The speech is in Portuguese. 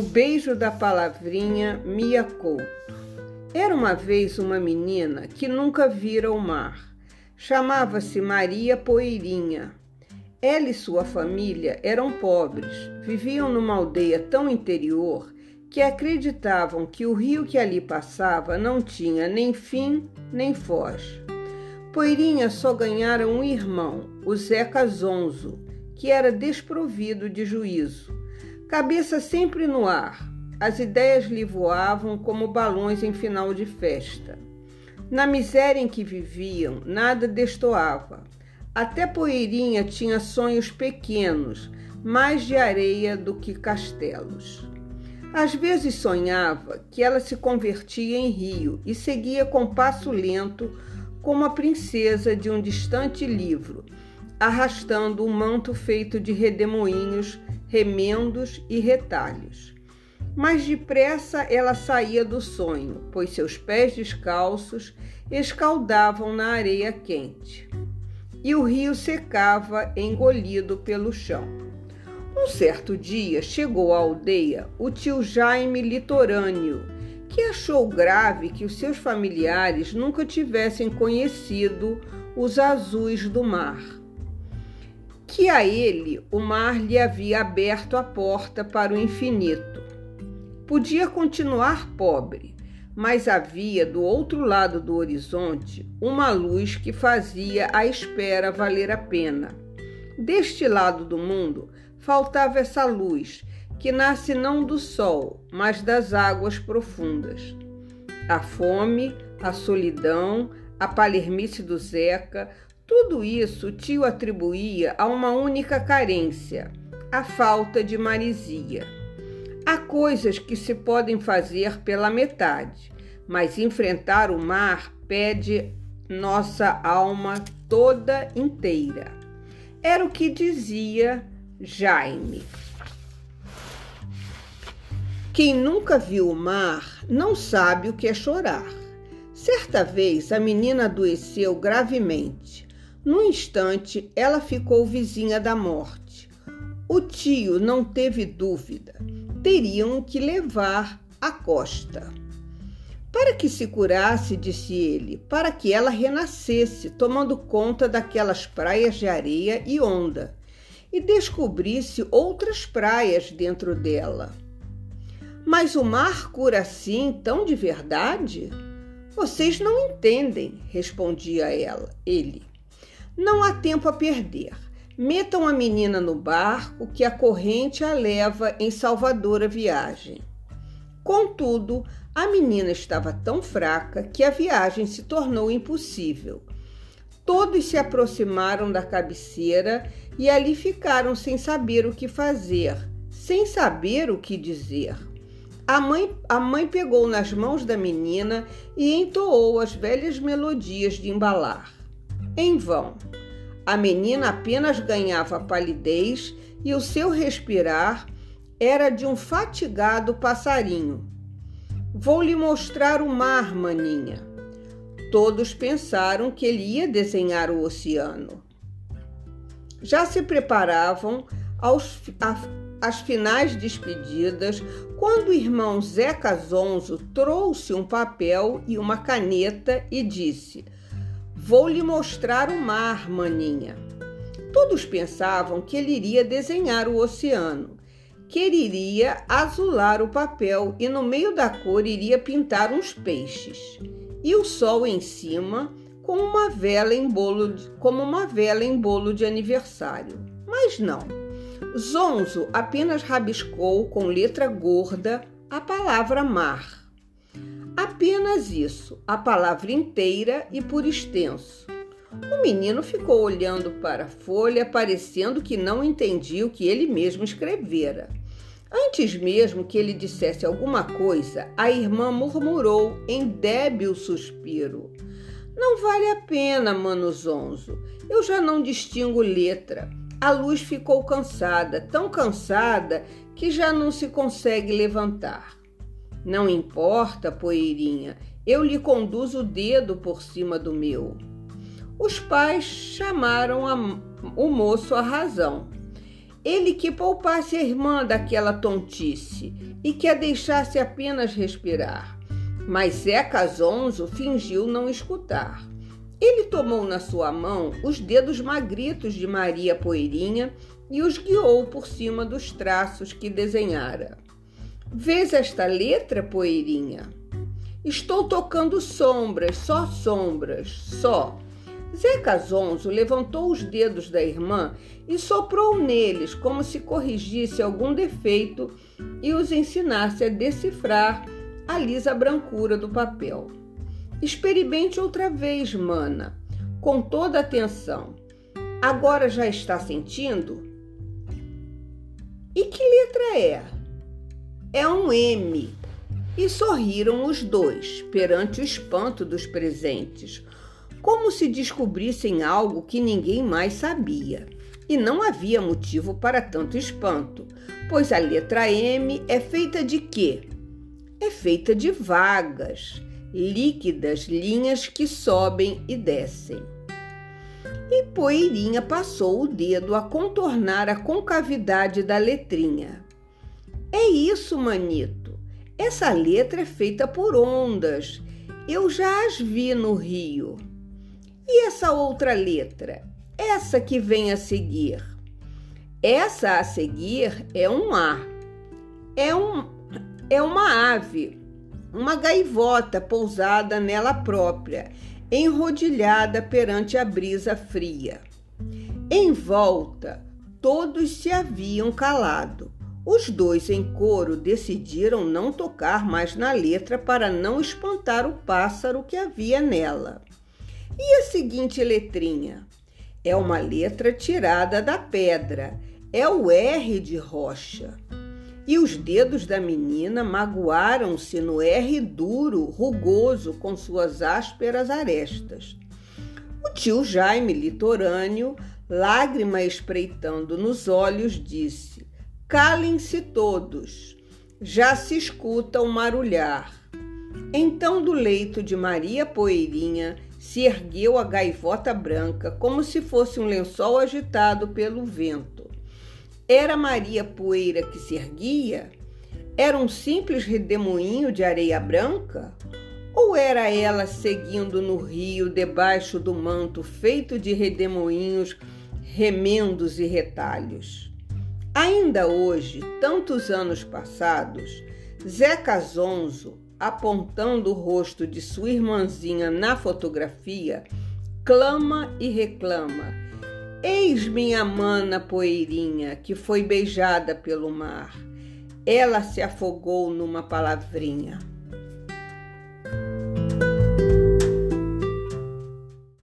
O beijo da palavrinha Mia Couto. Era uma vez uma menina que nunca vira o mar. Chamava-se Maria Poeirinha. Ela e sua família eram pobres, viviam numa aldeia tão interior que acreditavam que o rio que ali passava não tinha nem fim nem foz. Poeirinha só ganhara um irmão, o Zeca Zonzo, que era desprovido de juízo Cabeça sempre no ar, as ideias lhe voavam como balões em final de festa. Na miséria em que viviam, nada destoava. Até Poeirinha tinha sonhos pequenos, mais de areia do que castelos. Às vezes sonhava que ela se convertia em rio e seguia com passo lento, como a princesa de um distante livro, arrastando um manto feito de redemoinhos remendos e retalhos. Mas depressa ela saía do sonho, pois seus pés descalços escaldavam na areia quente. E o rio secava, engolido pelo chão. Um certo dia chegou à aldeia o tio Jaime litorâneo, que achou grave que os seus familiares nunca tivessem conhecido os azuis do mar que a ele o mar lhe havia aberto a porta para o infinito. Podia continuar pobre, mas havia do outro lado do horizonte uma luz que fazia a espera valer a pena. Deste lado do mundo faltava essa luz que nasce não do sol, mas das águas profundas. A fome, a solidão, a palermice do Zeca, tudo isso o tio atribuía a uma única carência, a falta de marisia. Há coisas que se podem fazer pela metade, mas enfrentar o mar pede nossa alma toda inteira. Era o que dizia Jaime. Quem nunca viu o mar não sabe o que é chorar. Certa vez a menina adoeceu gravemente. No instante, ela ficou vizinha da morte. O tio não teve dúvida. Teriam que levar à costa. Para que se curasse, disse ele, para que ela renascesse, tomando conta daquelas praias de areia e onda, e descobrisse outras praias dentro dela. Mas o mar cura assim tão de verdade? Vocês não entendem, respondia ela, ele. Não há tempo a perder. Metam a menina no barco que a corrente a leva em salvadora viagem. Contudo, a menina estava tão fraca que a viagem se tornou impossível. Todos se aproximaram da cabeceira e ali ficaram sem saber o que fazer, sem saber o que dizer. A mãe, a mãe pegou nas mãos da menina e entoou as velhas melodias de embalar. Em vão. A menina apenas ganhava palidez e o seu respirar era de um fatigado passarinho. Vou lhe mostrar o mar, maninha. Todos pensaram que ele ia desenhar o oceano. Já se preparavam aos, a, às finais despedidas quando o irmão Zeca Zonzo trouxe um papel e uma caneta e disse: Vou lhe mostrar o mar, maninha. Todos pensavam que ele iria desenhar o oceano, que ele iria azular o papel e no meio da cor iria pintar uns peixes. E o sol em cima, com uma vela em bolo de, como uma vela em bolo de aniversário. Mas não. Zonzo apenas rabiscou com letra gorda a palavra mar. Apenas isso, a palavra inteira e por extenso. O menino ficou olhando para a folha, parecendo que não entendia o que ele mesmo escrevera. Antes mesmo que ele dissesse alguma coisa, a irmã murmurou em débil suspiro: Não vale a pena, Mano Zonzo. Eu já não distingo letra. A luz ficou cansada, tão cansada que já não se consegue levantar. Não importa, poeirinha, eu lhe conduzo o dedo por cima do meu. Os pais chamaram a, o moço à razão. Ele que poupasse a irmã daquela tontice e que a deixasse apenas respirar. Mas Zeca Zonzo fingiu não escutar. Ele tomou na sua mão os dedos magritos de Maria Poeirinha e os guiou por cima dos traços que desenhara. Vês esta letra, Poeirinha? Estou tocando sombras, só sombras, só. Zeca Zonzo levantou os dedos da irmã e soprou neles como se corrigisse algum defeito e os ensinasse a decifrar a lisa brancura do papel. Experimente outra vez, mana, com toda atenção. Agora já está sentindo? E que letra é? É um M. E sorriram os dois perante o espanto dos presentes, como se descobrissem algo que ninguém mais sabia. E não havia motivo para tanto espanto, pois a letra M é feita de quê? É feita de vagas, líquidas linhas que sobem e descem. E Poeirinha passou o dedo a contornar a concavidade da letrinha. É isso, manito. Essa letra é feita por ondas. Eu já as vi no rio. E essa outra letra? Essa que vem a seguir. Essa a seguir é um A. É, um, é uma ave, uma gaivota pousada nela própria, enrodilhada perante a brisa fria. Em volta, todos se haviam calado. Os dois em coro decidiram não tocar mais na letra para não espantar o pássaro que havia nela. E a seguinte letrinha? É uma letra tirada da pedra. É o R de rocha e os dedos da menina magoaram-se no R duro, rugoso, com suas ásperas arestas. O tio Jaime, litorâneo, lágrima espreitando nos olhos, disse: Calem-se todos, já se escuta o um marulhar. Então, do leito de Maria Poeirinha, se ergueu a gaivota branca, como se fosse um lençol agitado pelo vento. Era Maria Poeira que se erguia? Era um simples redemoinho de areia branca? Ou era ela seguindo no rio debaixo do manto feito de redemoinhos, remendos e retalhos? Ainda hoje, tantos anos passados, Zeca Zonzo, apontando o rosto de sua irmãzinha na fotografia, clama e reclama Eis minha mana poeirinha que foi beijada pelo mar. Ela se afogou numa palavrinha.